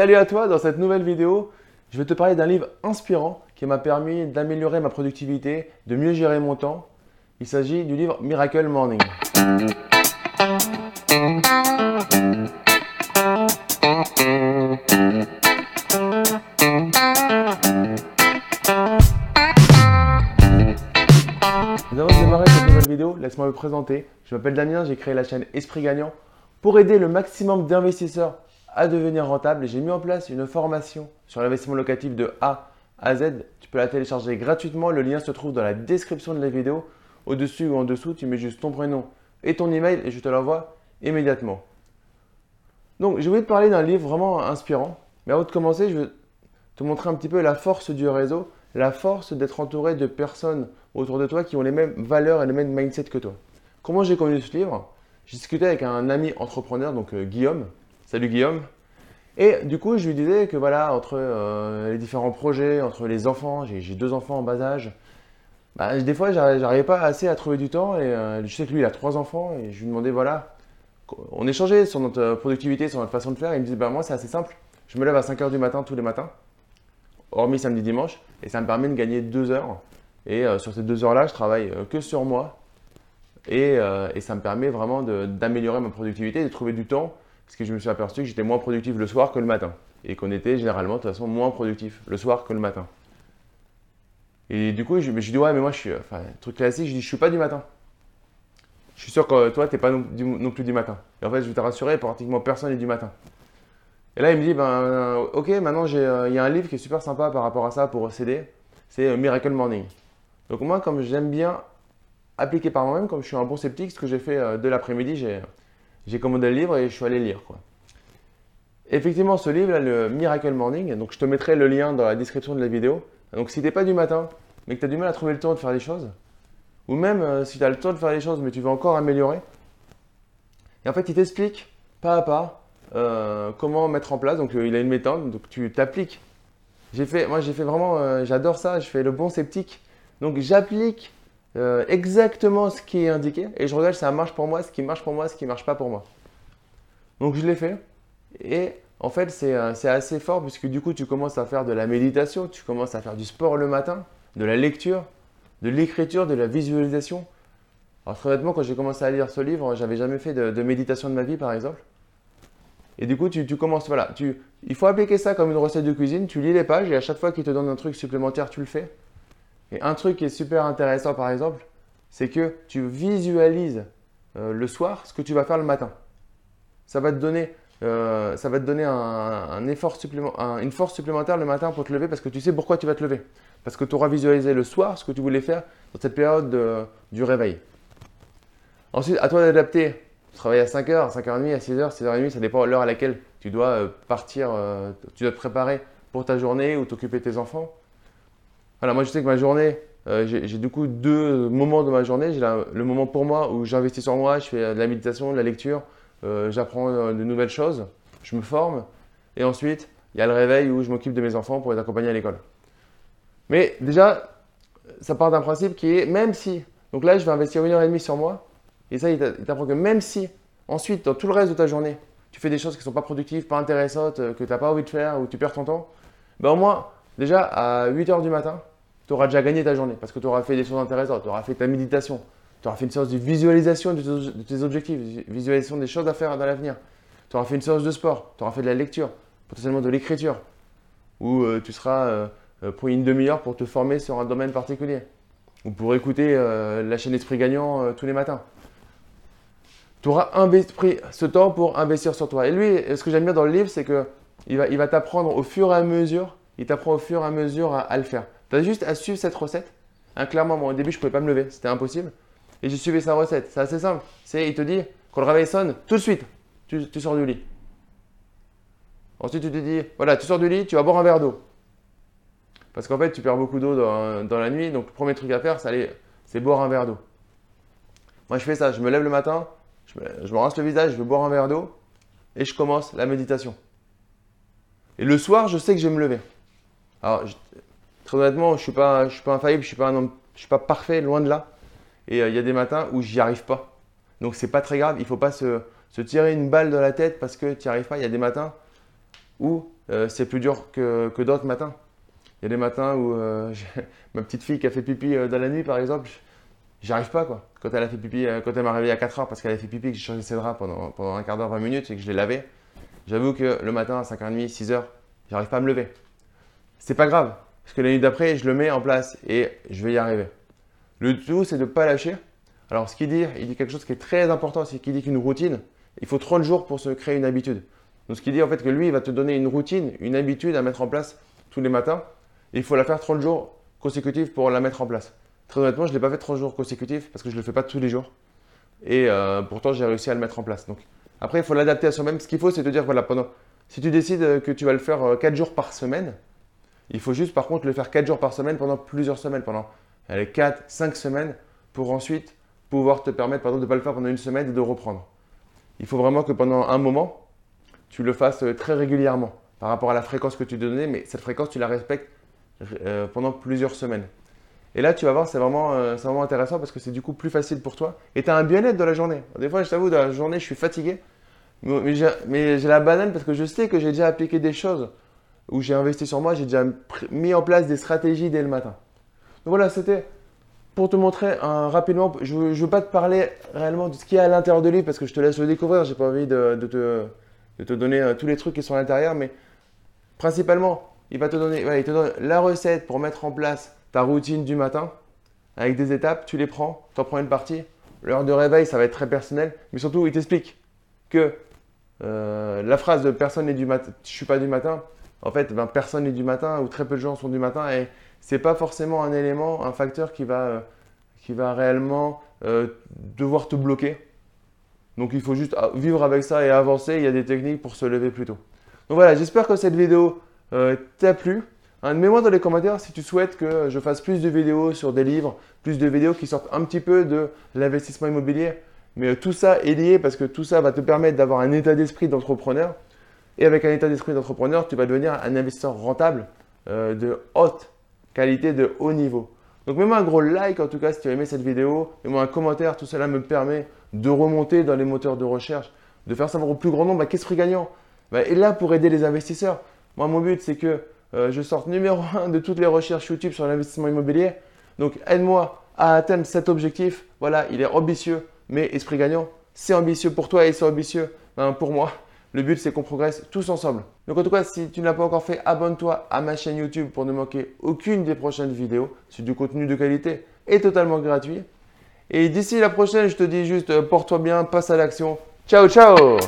salut à toi, dans cette nouvelle vidéo, je vais te parler d'un livre inspirant qui m'a permis d'améliorer ma productivité, de mieux gérer mon temps. Il s'agit du livre Miracle Morning. Nous allons démarrer cette nouvelle vidéo, laisse-moi me présenter. Je m'appelle Damien, j'ai créé la chaîne Esprit Gagnant pour aider le maximum d'investisseurs à devenir rentable. J'ai mis en place une formation sur l'investissement locatif de A à Z. Tu peux la télécharger gratuitement. Le lien se trouve dans la description de la vidéo. Au-dessus ou en dessous, tu mets juste ton prénom et ton email et je te l'envoie immédiatement. Donc, je voulais te parler d'un livre vraiment inspirant. Mais avant de commencer, je vais te montrer un petit peu la force du réseau, la force d'être entouré de personnes autour de toi qui ont les mêmes valeurs et le même mindset que toi. Comment j'ai connu ce livre? J'ai discuté avec un ami entrepreneur, donc euh, Guillaume. Salut Guillaume. Et du coup, je lui disais que voilà, entre euh, les différents projets, entre les enfants, j'ai deux enfants en bas âge, bah, des fois, j'arrivais pas assez à trouver du temps. Et euh, je sais que lui, il a trois enfants. Et je lui demandais, voilà, on échangeait sur notre productivité, sur notre façon de faire. il me disait, bah, moi, c'est assez simple. Je me lève à 5 h du matin tous les matins, hormis samedi, dimanche. Et ça me permet de gagner deux heures. Et euh, sur ces deux heures-là, je travaille que sur moi. Et, et ça me permet vraiment d'améliorer ma productivité, de trouver du temps parce que je me suis aperçu que j'étais moins productif le soir que le matin. Et qu'on était généralement de toute façon moins productif le soir que le matin. Et du coup, je me dit, ouais, mais moi, je suis. Enfin, truc classique, je dis, je suis pas du matin. Je suis sûr que toi, tu n'es pas non, plus du matin. Et en fait, je vais te rassurer, pratiquement personne n'est du matin. Et là, il me dit, ben, ok, maintenant, euh, il y a un livre qui est super sympa par rapport à ça pour s'aider. C'est euh, Miracle Morning. Donc, moi, comme j'aime bien appliquer par moi-même, comme je suis un bon sceptique, ce que j'ai fait euh, de l'après-midi, j'ai j'ai commandé le livre et je suis allé lire. Effectivement, ce livre, le Miracle Morning, donc je te mettrai le lien dans la description de la vidéo. Donc si tu n'es pas du matin, mais que tu as du mal à trouver le temps de faire les choses, ou même euh, si tu as le temps de faire les choses, mais tu veux encore améliorer, et en fait, il t'explique pas à pas euh, comment mettre en place. Donc euh, il a une méthode, donc tu t'appliques. J'ai fait, moi j'ai fait vraiment, j'adore ça, je fais le bon sceptique. Donc j'applique euh, exactement ce qui est indiqué et je regarde si ça marche pour moi, ce qui marche pour moi, ce qui marche pas pour moi. Donc je l'ai fait et en fait euh, c'est assez fort puisque du coup tu commences à faire de la méditation, tu commences à faire du sport le matin, de la lecture, de l'écriture, de la visualisation. Alors très honnêtement quand j'ai commencé à lire ce livre, j'avais jamais fait de, méditation de ma vie par exemple. Et du coup tu, commences, voilà, tu, il faut appliquer ça comme une recette de cuisine, tu lis les pages et à chaque fois qu'il te donne un truc supplémentaire tu le fais. Et un truc qui est super intéressant, par exemple, c'est que tu visualises euh, le soir ce que tu vas faire le matin. Ça va te donner, euh, ça va te donner une force supplémentaire le matin pour te lever parce que tu sais pourquoi tu vas te lever. Parce que tu auras visualisé le soir ce que tu voulais faire dans cette période du réveil. Ensuite, à toi d'adapter. Tu travailles à 5h, 5h30, à 6h, 6h30, ça dépend de l'heure à laquelle tu dois euh, partir, tu dois te préparer pour ta journée ou t'occuper de tes enfants. Voilà, moi je sais que ma journée, euh, j'ai du coup deux moments de ma journée. J'ai le moment pour moi où j'investis sur moi, je fais de la méditation, de la lecture, euh, j'apprends euh, de nouvelles choses, je me forme. Et ensuite, il y a le réveil où je m'occupe de mes enfants pour les accompagner à l'école. Mais déjà, ça part d'un principe qui est, même si, donc là je vais investir une heure et demie sur moi, et ça il t'apprend que même si, ensuite, dans tout le reste de ta journée, tu fais des choses qui ne sont pas productives, pas intéressantes, que tu n'as pas envie de faire, ou tu perds ton temps, ben au moins, déjà à 8 heures du matin, tu auras déjà gagné ta journée parce que tu auras fait des choses intéressantes, tu auras fait ta méditation, tu auras fait une séance de visualisation de tes objectifs, visualisation des choses à faire dans l'avenir. Tu auras fait une séance de sport, tu auras fait de la lecture, potentiellement de l'écriture, ou euh, tu seras euh, euh, une demi-heure pour te former sur un domaine particulier, ou pour écouter la chaîne Esprit Gagnant tous les matins. Tu auras pris ce temps pour investir sur toi. Et lui, ce que j'aime bien dans le livre, c'est qu'il va, il va t'apprendre au fur et à mesure, il t'apprend au fur et à mesure à le faire. Tu juste à suivre cette recette. Hein, clairement, moi au début, je ne pouvais pas me lever, c'était impossible. Et j'ai suivi sa recette. C'est assez simple. C'est, il te dit, quand le réveil sonne, tout de suite, tu, sors du lit. Ensuite, tu te dis, voilà, tu sors du lit, tu vas boire un verre d'eau. Parce qu'en fait, tu perds beaucoup d'eau dans, la nuit. Donc, le premier truc à faire, c'est boire un verre d'eau. Moi, je fais ça. Je me lève le matin, je me, je rince le visage, je vais boire un verre d'eau et je commence la méditation. Et le soir, je sais que je vais me lever. Alors, Honnêtement, je suis, pas, suis pas infaillible, je suis, pas suis pas parfait, loin de là. Et euh, il y a des matins où j'y arrive pas. Donc c'est pas très grave, il faut pas se, tirer une balle dans la tête parce que tu n'y arrives pas. Il y a des matins où euh, c'est plus dur que, d'autres matins. Il y a des matins où euh, ma petite fille qui a fait pipi dans la nuit, par exemple, j'y arrive pas. Quoi. Quand elle a fait pipi, quand elle m'a réveillé à 4 heures parce qu'elle a fait pipi, que j'ai changé ses draps pendant, pendant un quart d'heure, 20 minutes et que je l'ai lavé, j'avoue que le matin à 5h30, 6h, j'arrive pas à me lever. C'est pas grave, parce que la nuit d'après, je le mets en place et je vais y arriver. Le tout, c'est de ne pas lâcher. Alors, ce qu'il dit, il dit quelque chose qui est très important, c'est qu'il dit qu'une routine, il faut 30 jours pour se créer une habitude. Donc, ce qu'il dit en fait que lui, il va te donner une routine, une habitude à mettre en place tous les matins. il faut la faire 30 jours consécutifs pour la mettre en place. Très honnêtement, je ne l'ai pas fait 30 jours consécutifs parce que je ne le fais pas tous les jours. Et euh, pourtant, j'ai réussi à le mettre en place. Donc, après, il faut l'adapter à soi-même. Ce qu'il faut, c'est te dire, voilà, pendant, si tu décides que tu vas le faire 4 euh, jours par semaine, il faut juste, par contre, le faire 4 jours par semaine pendant plusieurs semaines, pendant allez, 4, 5 semaines, pour ensuite pouvoir te permettre, pardon, de ne pas le faire pendant une semaine et de reprendre. Il faut vraiment que pendant un moment, tu le fasses euh, très régulièrement par rapport à la fréquence que tu donnais, mais cette fréquence, tu la respectes pendant plusieurs semaines. Et là, tu vas voir, c'est vraiment, euh, vraiment intéressant parce que c'est du coup plus facile pour toi. Et tu as un bien-être dans la journée. Des fois, je t'avoue, dans la journée, je suis fatigué. Mais j'ai la banane parce que je sais que j'ai déjà appliqué des choses où j'ai investi sur moi, j'ai déjà mis en place des stratégies dès le matin. Donc voilà, c'était pour te montrer rapidement. Je ne veux pas te parler réellement de ce qu'il y a à l'intérieur de lui parce que je te laisse le découvrir. J'ai pas envie de, te, de, te, donner euh, tous les trucs qui sont à l'intérieur, mais principalement, il va te donner, il te donne la recette pour mettre en place ta routine du matin avec des étapes, tu les prends, tu en prends une partie. L'heure de réveil, ça va être très personnel, mais surtout, il t'explique que euh, la phrase de personne n'est du matin, je suis pas du matin, en fait, ben, personne n'est du matin ou très peu de gens sont du matin et c'est pas forcément un élément, un facteur qui va, euh, qui va réellement euh, devoir te bloquer. Donc il faut juste vivre avec ça et avancer. Il y a des techniques pour se lever plus tôt. Donc voilà, j'espère que cette vidéo t'a plu. Hein, mets-moi dans les commentaires si tu souhaites que je fasse plus de vidéos sur des livres, plus de vidéos qui sortent un petit peu de l'investissement immobilier. Mais euh, tout ça est lié parce que tout ça va te permettre d'avoir un état d'esprit d'entrepreneur. Et avec un état d'esprit d'entrepreneur, tu vas devenir un investisseur rentable euh, de haute qualité, de haut niveau. Donc mets-moi un gros like en tout cas si tu as aimé cette vidéo. Mets-moi un commentaire, tout cela me permet de remonter dans les moteurs de recherche, de faire savoir au plus grand nombre bah, qu'est-ce gagnant? Bah, et là pour aider les investisseurs. Moi mon but c'est que euh, je sors numéro 1 de toutes les recherches YouTube sur l'investissement immobilier. Donc aide-moi à atteindre cet objectif. Voilà, il est ambitieux, mais esprit gagnant, c'est ambitieux pour toi et c'est ambitieux ben, pour moi. Le but, c'est qu'on progresse tous ensemble. Donc en tout cas, si tu ne l'as pas encore fait, abonne-toi à ma chaîne YouTube pour ne manquer aucune des prochaines vidéos. C'est du contenu de qualité et totalement gratuit. Et d'ici la prochaine, je te dis juste, euh, porte-toi bien, passe à l'action. Ciao, ciao